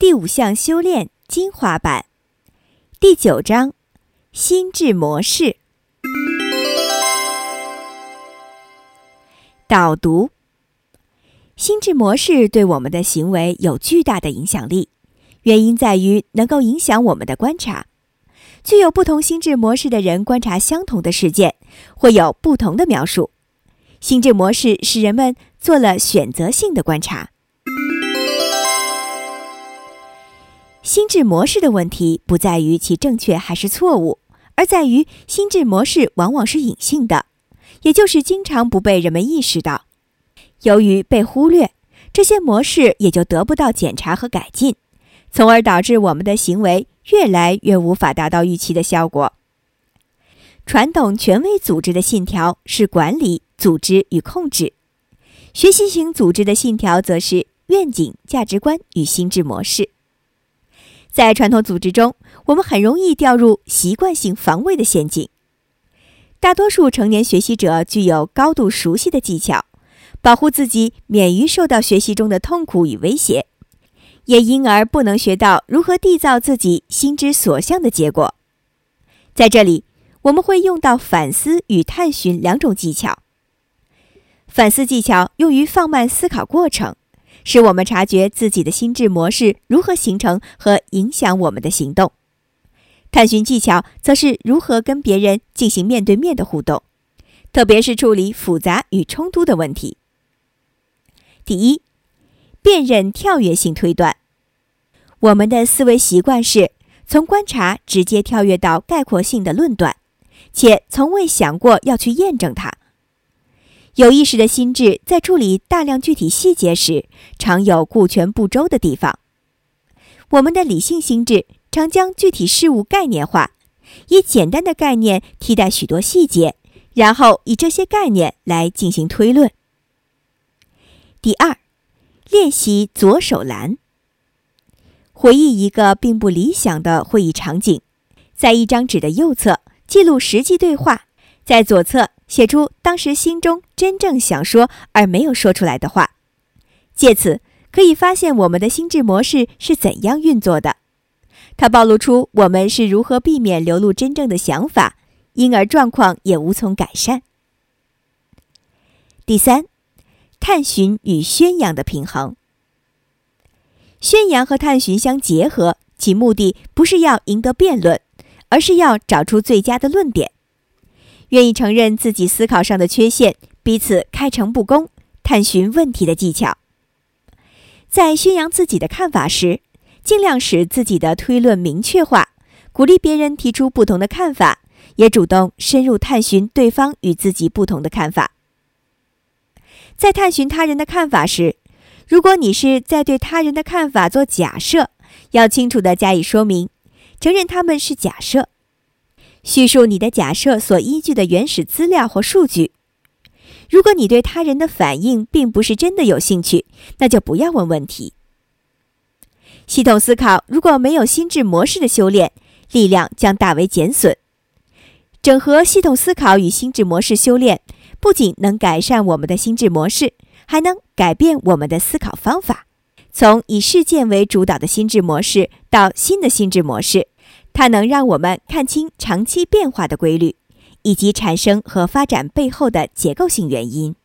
第五项修炼精华版，第九章心智模式。导读：心智模式对我们的行为有巨大的影响力，原因在于能够影响我们的观察。具有不同心智模式的人观察相同的事件，会有不同的描述。心智模式使人们做了选择性的观察。心智模式的问题不在于其正确还是错误，而在于心智模式往往是隐性的，也就是经常不被人们意识到。由于被忽略，这些模式也就得不到检查和改进，从而导致我们的行为越来越无法达到预期的效果。传统权威组织的信条是管理、组织与控制；学习型组织的信条则是愿景、价值观与心智模式。在传统组织中，我们很容易掉入习惯性防卫的陷阱。大多数成年学习者具有高度熟悉的技巧，保护自己免于受到学习中的痛苦与威胁，也因而不能学到如何缔造自己心之所向的结果。在这里。我们会用到反思与探寻两种技巧。反思技巧用于放慢思考过程，使我们察觉自己的心智模式如何形成和影响我们的行动。探寻技巧则是如何跟别人进行面对面的互动，特别是处理复杂与冲突的问题。第一，辨认跳跃性推断。我们的思维习惯是从观察直接跳跃到概括性的论断。且从未想过要去验证它。有意识的心智在处理大量具体细节时，常有顾全不周的地方。我们的理性心智常将具体事物概念化，以简单的概念替代许多细节，然后以这些概念来进行推论。第二，练习左手栏。回忆一个并不理想的会议场景，在一张纸的右侧。记录实际对话，在左侧写出当时心中真正想说而没有说出来的话，借此可以发现我们的心智模式是怎样运作的。它暴露出我们是如何避免流露真正的想法，因而状况也无从改善。第三，探寻与宣扬的平衡。宣扬和探寻相结合，其目的不是要赢得辩论。而是要找出最佳的论点，愿意承认自己思考上的缺陷，彼此开诚布公，探寻问题的技巧。在宣扬自己的看法时，尽量使自己的推论明确化，鼓励别人提出不同的看法，也主动深入探寻对方与自己不同的看法。在探寻他人的看法时，如果你是在对他人的看法做假设，要清楚地加以说明。承认他们是假设，叙述你的假设所依据的原始资料或数据。如果你对他人的反应并不是真的有兴趣，那就不要问问题。系统思考如果没有心智模式的修炼，力量将大为减损。整合系统思考与心智模式修炼，不仅能改善我们的心智模式，还能改变我们的思考方法。从以事件为主导的心智模式到新的心智模式，它能让我们看清长期变化的规律，以及产生和发展背后的结构性原因。